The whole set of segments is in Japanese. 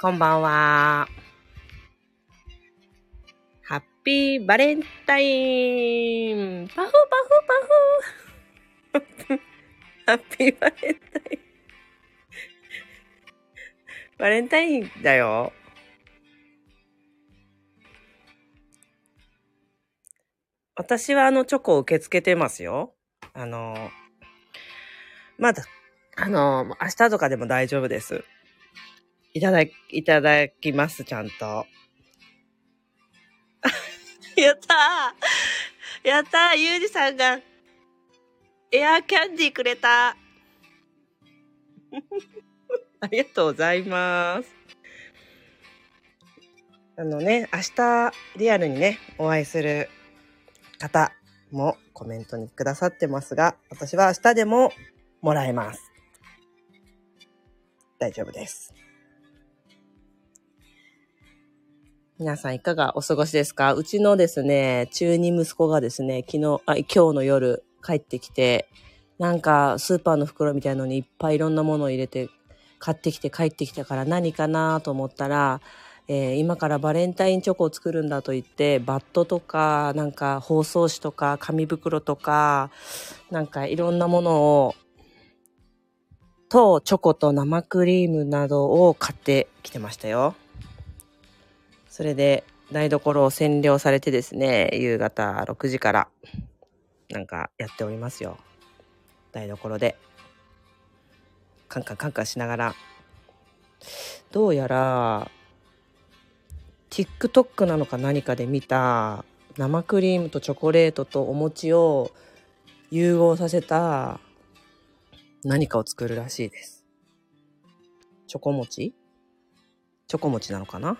こんばんは。ハッピーバレンタインパフパフパフ ハッピーバレンタイン。バレンタインだよ。私はあのチョコを受け付けてますよ。あの、まだ、あの、明日とかでも大丈夫です。いただ、いただきます、ちゃんと。やったーやったーゆうじさんが、エアーキャンディーくれた ありがとうございます。あのね、明日、リアルにね、お会いする方もコメントにくださってますが、私は明日でももらえます。大丈夫です。皆さんいかがお過ごしですか？うちのですね、中二息子がですね、昨日、あ、今日の夜帰ってきて、なんかスーパーの袋みたいのにいっぱいいろんなものを入れて買ってきて帰ってきたから何かなと思ったら、えー今からバレンタインチョコを作るんだと言って、バットとか、なんか包装紙とか紙袋とか、なんかいろんなものを、とチョコと生クリームなどを買ってきてましたよ。それで台所を占領されてですね、夕方6時からなんかやっておりますよ。台所で。カンカンカンカンしながら。どうやら、TikTok なのか何かで見た生クリームとチョコレートとお餅を融合させた何かを作るらしいです。チョコ餅？チョコ餅なのかな？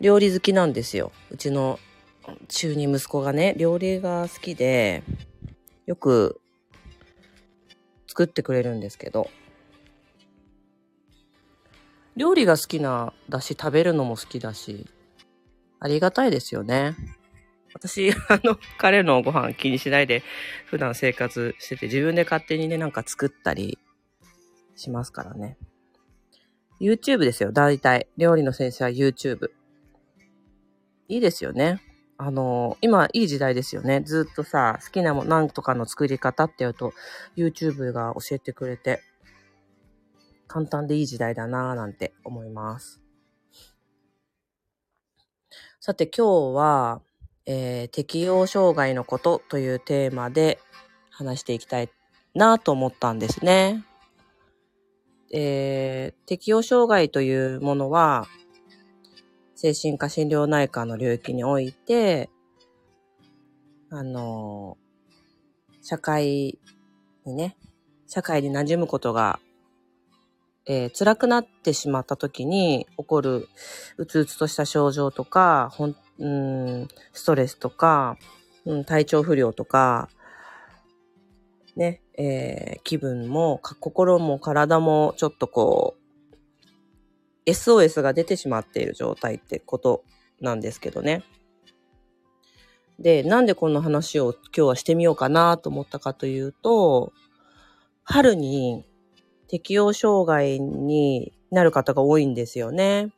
料理好きなんですよ。うちの中二息子がね、料理が好きで、よく作ってくれるんですけど、料理が好きなだし、食べるのも好きだし、ありがたいですよね。私、あの、彼のご飯気にしないで普段生活してて、自分で勝手にね、なんか作ったりしますからね。YouTube ですよ、大体。料理の先生は YouTube。いいですよね。あの、今いい時代ですよね。ずっとさ、好きなも、なんとかの作り方って言うと、YouTube が教えてくれて、簡単でいい時代だなぁなんて思います。さて今日は、えー適応障害のことというテーマで話していきたいなと思ったんですね。えー適応障害というものは、精神科診療内科の領域において、あの社会にね、社会に馴染むことがえー辛くなってしまった時に起こるうつうつとした症状とか、ほんうんストレスとか、うん、体調不良とか、ね、えー気分も、か心も体もちょっとこう、SOS が出てしまっている状態ってことなんですけどね。で、なんでこの話を今日はしてみようかなと思ったかというと、春に適応障害になる方が多いんですよね。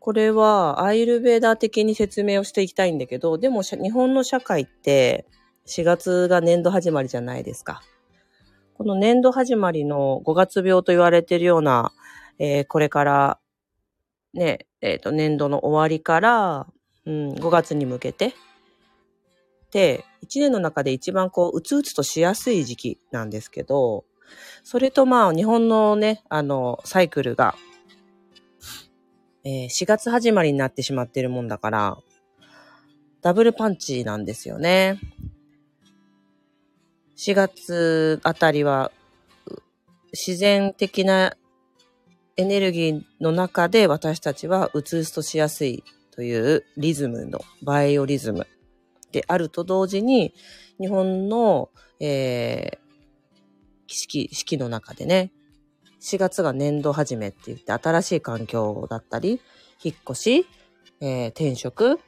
これはアイルベーダー的に説明をしていきたいんだけど、でも日本の社会って4月が年度始まりじゃないですか。この年度始まりの5月病と言われているような、えーこれからね、えっ、と年度の終わりから、うん、5月に向けて、で、1年の中で一番こう、うつうつとしやすい時期なんですけど、それとまあ、日本のね、あの、サイクルが、えー4月始まりになってしまってるもんだから、ダブルパンチなんですよね。4月あたりは、自然的なエネルギーの中で私たちはうつうつとしやすいというリズムのバイオリズムであると同時に、日本の、えー四季、四季の中でね、4月が年度始めって言って新しい環境だったり、引っ越し、えー転職、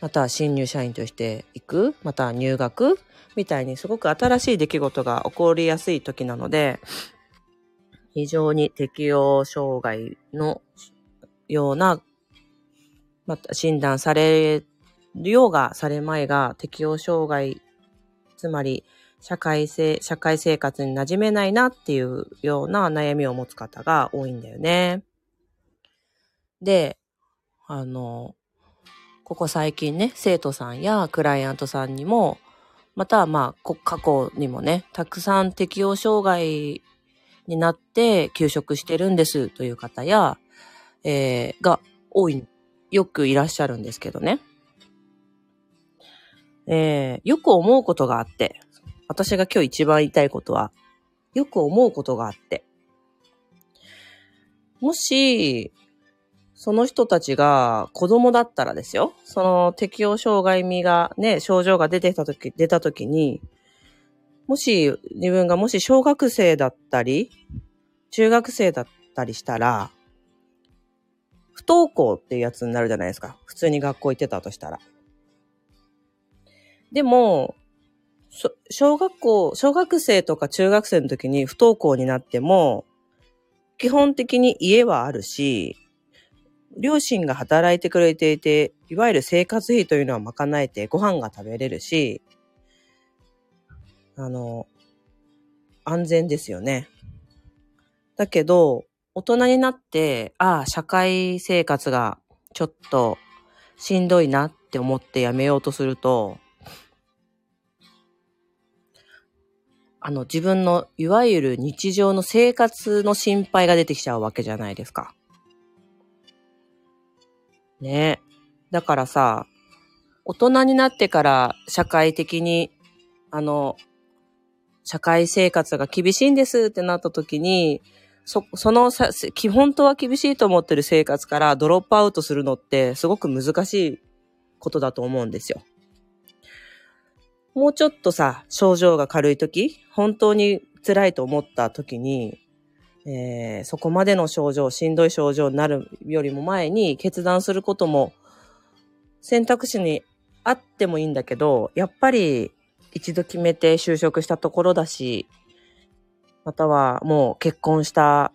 または新入社員として行く、また入学みたいにすごく新しい出来事が起こりやすい時なので、非常に適応障害のような、また診断されるようがされまいが適応障害、つまり社会性、社会生活に馴染めないなっていうような悩みを持つ方が多いんだよね。で、あの、ここ最近ね、生徒さんやクライアントさんにも、またはまあ、過去にもね、たくさん適応障害になって休職してるんですという方や、えー、が多い、よくいらっしゃるんですけどね。えー、よく思うことがあって、私が今日一番言いたいことは、よく思うことがあって、もし、その人たちが子供だったらですよ。その適応障害味がね、症状が出てきたとき、出たときに、もし自分がもし小学生だったり、中学生だったりしたら、不登校っていうやつになるじゃないですか。普通に学校行ってたとしたら。でも、小学校、小学生とか中学生の時に不登校になっても、基本的に家はあるし、両親が働いてくれていて、いわゆる生活費というのは賄えてご飯が食べれるし、あの、安全ですよね。だけど、大人になって、ああ、社会生活がちょっとしんどいなって思ってやめようとすると、あの、自分のいわゆる日常の生活の心配が出てきちゃうわけじゃないですか。ねえ。だからさ、大人になってから社会的に、あの、社会生活が厳しいんですってなった時に、そ、そのさ、基本とは厳しいと思ってる生活からドロップアウトするのってすごく難しいことだと思うんですよ。もうちょっとさ、症状が軽い時、本当に辛いと思った時に、えー、そこまでの症状、しんどい症状になるよりも前に決断することも選択肢にあってもいいんだけど、やっぱり一度決めて就職したところだし、またはもう結婚した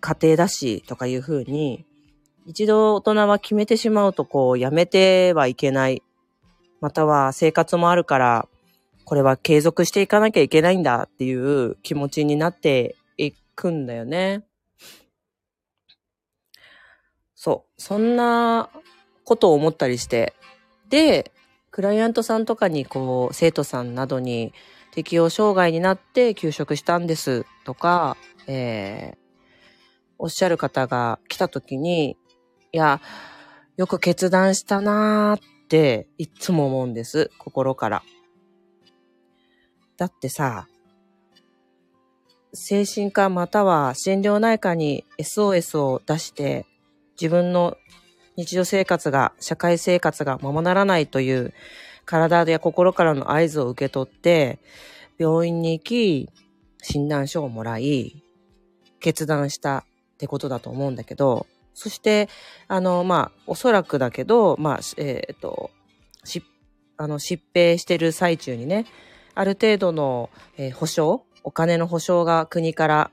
家庭だしとかいうふうに、一度大人は決めてしまうとこうやめてはいけない。または生活もあるから、これは継続していかなきゃいけないんだっていう気持ちになっていくんだよね。そう。そんなことを思ったりして。で、クライアントさんとかにこう、生徒さんなどに適応障害になって休職したんですとか、えー、おっしゃる方が来た時に、いや、よく決断したなーっていつも思うんです。心から。だってさ、精神科または心療内科に SOS を出して自分の日常生活が、社会生活がままならないという体や心からの合図を受け取って病院に行き診断書をもらい決断したってことだと思うんだけどそしてあのまあおそらくだけどまあえっ、ー、としあの疾病してる最中にねある程度の、えー、保証お金の保証が国から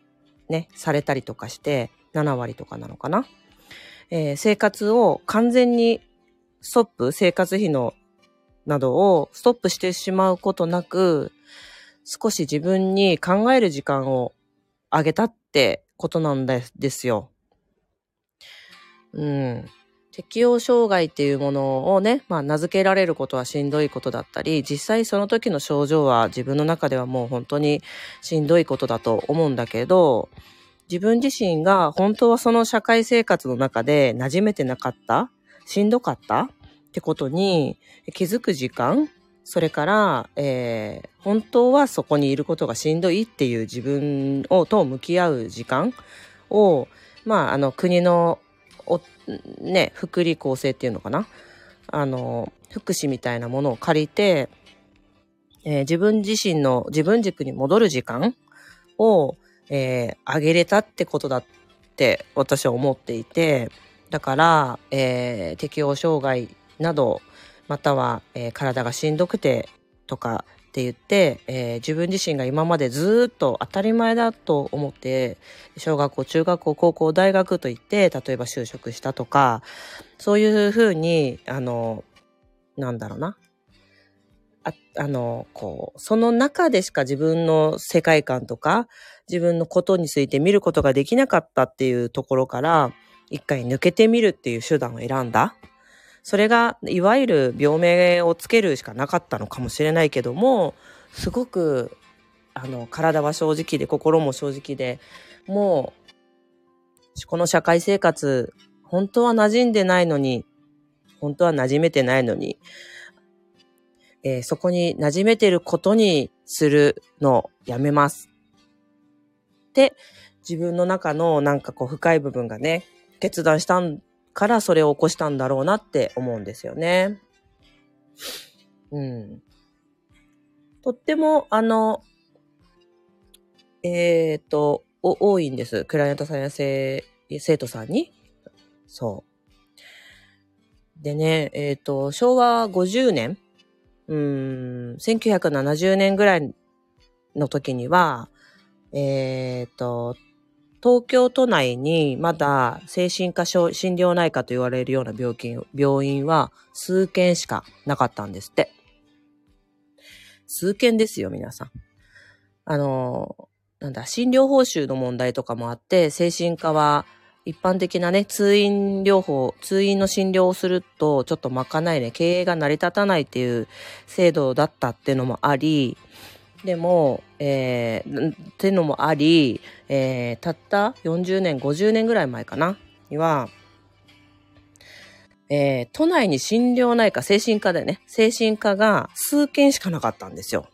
ね、されたりとかして、7割とかなのかな。えー、生活を完全にストップ、生活費のなどをストップしてしまうことなく、少し自分に考える時間をあげたってことなんですよ。うん。適応障害っていうものをね、まあ名付けられることはしんどいことだったり、実際その時の症状は自分の中ではもう本当にしんどいことだと思うんだけど、自分自身が本当はその社会生活の中で馴染めてなかったしんどかったってことに気づく時間それから、えー、本当はそこにいることがしんどいっていう自分をと向き合う時間を、まあ、あの、国のお、ね、福利厚生っていうのかなあの、福祉みたいなものを借りて、えー、自分自身の自分軸に戻る時間を、えー、あげれたってことだって私は思っていて、だから、えー、適応障害など、または、えー、体がしんどくてとかって言って、えー自分自身が今までずっと当たり前だと思って、小学校、中学校、高校、大学と言って、例えば就職したとか、そういうふうに、あの、なんだろうな。ああの、こう、その中でしか自分の世界観とか、自分のことについて見ることができなかったっていうところから、一回抜けてみるっていう手段を選んだ。それが、いわゆる病名をつけるしかなかったのかもしれないけども、すごく、あの、体は正直で、心も正直で、もう、この社会生活、本当は馴染んでないのに、本当は馴染めてないのに、えーそこに馴染めてることにするのをやめます。で、自分の中のなんかこう深い部分がね、決断したからそれを起こしたんだろうなって思うんですよね。うん。とっても、あの、えっ、と、多いんです。クライアントさんや生生徒さんに。そう。でね、えっ、と、昭和50年うーん、1970年ぐらいの時には、えっ、と、東京都内にまだ精神科症心療内科と言われるような病気、病院は数件しかなかったんですって。数件ですよ、皆さん。あの、なんだ、診療報酬の問題とかもあって、精神科は一般的なね、通院療法、通院の診療をすると、ちょっとまかないね、経営が成り立たないっていう制度だったっていうのもあり、でも、えー、ってのもあり、えー、たった40年、50年ぐらい前かな、には、えー、都内に心療内科、精神科でね、精神科が数件しかなかったんですよ。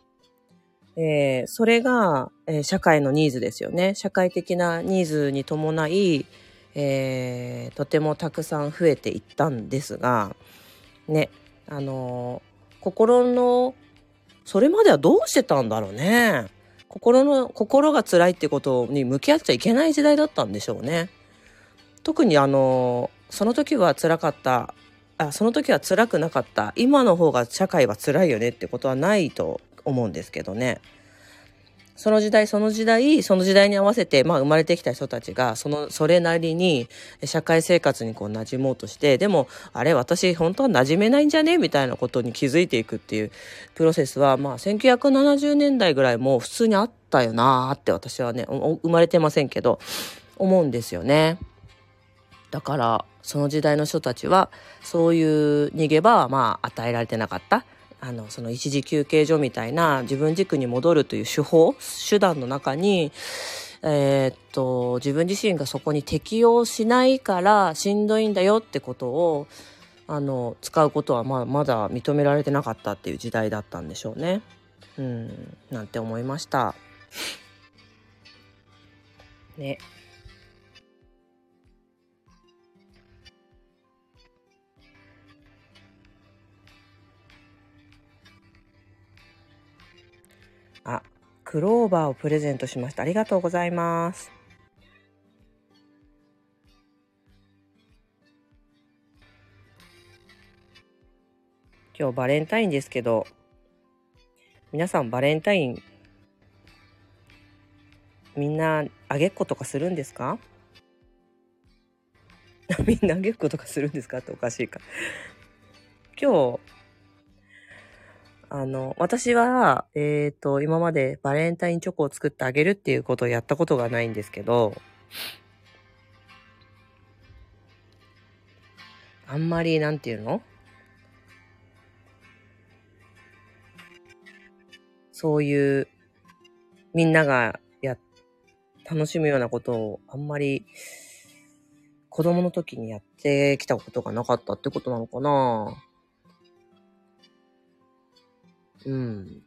えーそれが、えー社会のニーズですよね。社会的なニーズに伴い、えーとてもたくさん増えていったんですが、ね、あの心の、それまではどうしてたんだろうね。心の、心が辛いってことに向き合っちゃいけない時代だったんでしょうね。特にあのその時は辛かった、あ、その時は辛くなかった、今の方が社会は辛いよねってことはないと思うんですけどね。その時代その時代その時代に合わせて、まあ、生まれてきた人たちがそのそれなりに社会生活にこう馴染もうとしてでもあれ私本当は馴染めないんじゃね？みたいなことに気づいていくっていうプロセスは、まあ、1970年代ぐらいも普通にあったよなーって私はね生まれてませんけど思うんですよね。だからその時代の人たちはそういう逃げ場はまあ与えられてなかった。あのその一時休憩所みたいな自分軸に戻るという手法手段の中に、えーっと自分自身がそこに適応しないからしんどいんだよってことをあの使うことはままだ認められてなかったっていう時代だったんでしょうね。うんなんて思いました。ね。クローバーをプレゼントしました。ありがとうございます。今日バレンタインですけど、皆さんバレンタイン、みんなあげっことかするんですか？みんなあげっことかするんですか？っておかしいか。今日、あの、私は、えっ、と、今までバレンタインチョコを作ってあげるっていうことをやったことがないんですけど、あんまり、なんていうの？そういう、みんながや、楽しむようなことをあんまり、子供の時にやってきたことがなかったってことなのかな？うん。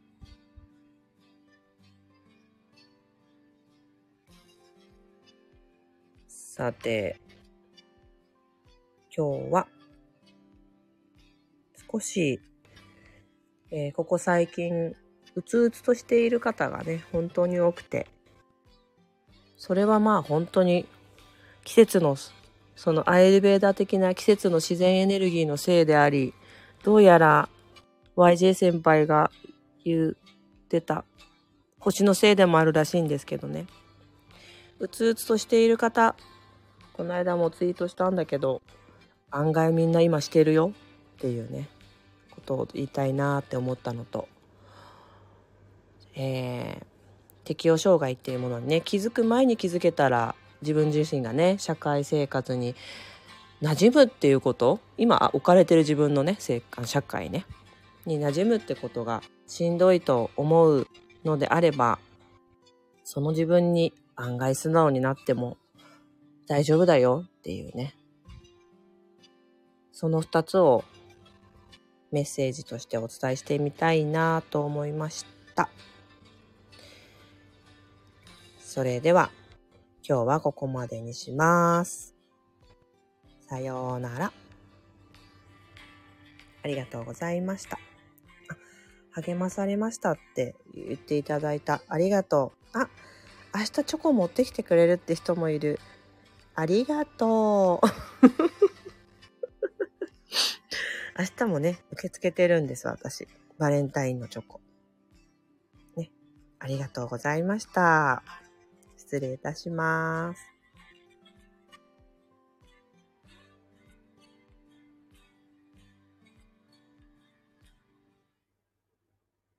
さて、今日は、少し、えーここ最近、うつうつとしている方がね、本当に多くて、それはまあ本当に季節の、そのアイルベーダー的な季節の自然エネルギーのせいであり、どうやら YJ 先輩が言ってた。星のせいでもあるらしいんですけどね。うつうつとしている方、この間もツイートしたんだけど、案外みんな今してるよっていうね、ことを言いたいなって思ったのと、えー、適応障害っていうものにね、気づく前に気づけたら、自分自身がね、社会生活に馴染むっていうこと今置かれてる自分のね社会ねに馴染むってことがしんどいと思うのであればその自分に案外素直になっても大丈夫だよっていうねその二つをメッセージとしてお伝えしてみたいなと思いましたそれでは今日はここまでにします。さようなら。ありがとうございました。励まされましたって言っていただいた。ありがとう。あ、明日チョコ持ってきてくれるって人もいる。ありがとう。明日もね、受け付けてるんです、私。バレンタインのチョコ。ね。ありがとうございました。失礼いたします。